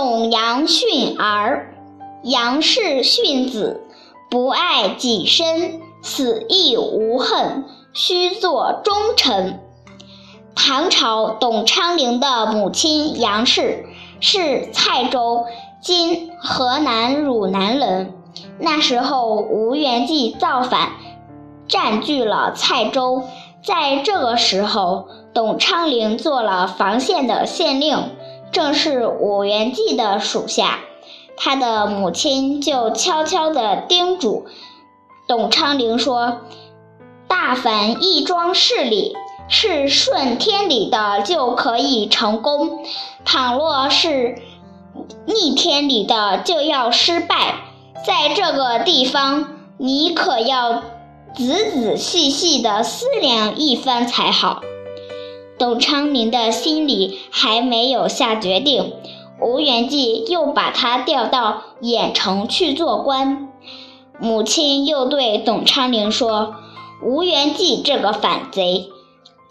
董杨训儿，杨氏训子，不爱己身，死亦无恨，须作忠臣。唐朝董昌龄的母亲杨氏是蔡州（今河南汝南）人。那时候吴元济造反，占据了蔡州。在这个时候，董昌龄做了防县的县令，正是吴元济的属下。他的母亲就悄悄地叮嘱董昌龄说：“大凡一桩事理。”是顺天理的就可以成功，倘若是逆天理的就要失败。在这个地方，你可要仔仔细细的思量一番才好。董昌龄的心里还没有下决定，吴元济又把他调到郾城去做官。母亲又对董昌龄说：“吴元济这个反贼。”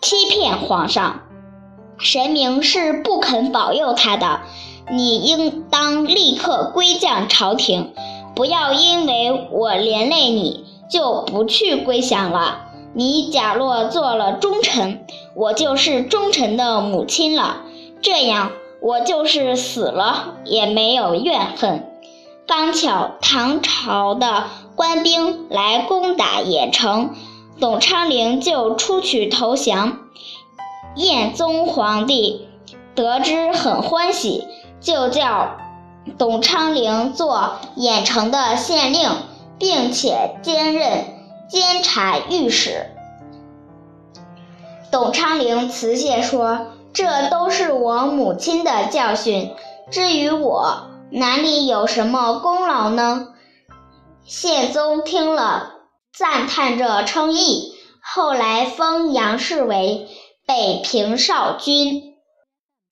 欺骗皇上，神明是不肯保佑他的。你应当立刻归降朝廷，不要因为我连累你就不去归降了。你假若做了忠臣，我就是忠臣的母亲了，这样我就是死了也没有怨恨。刚巧唐朝的官兵来攻打郾城。董昌龄就出去投降，燕宗皇帝得知很欢喜，就叫董昌龄做郾城的县令，并且兼任监察御史。董昌龄辞谢说：“这都是我母亲的教训，至于我，哪里有什么功劳呢？”宪宗听了。赞叹着称义，后来封杨氏为北平少君。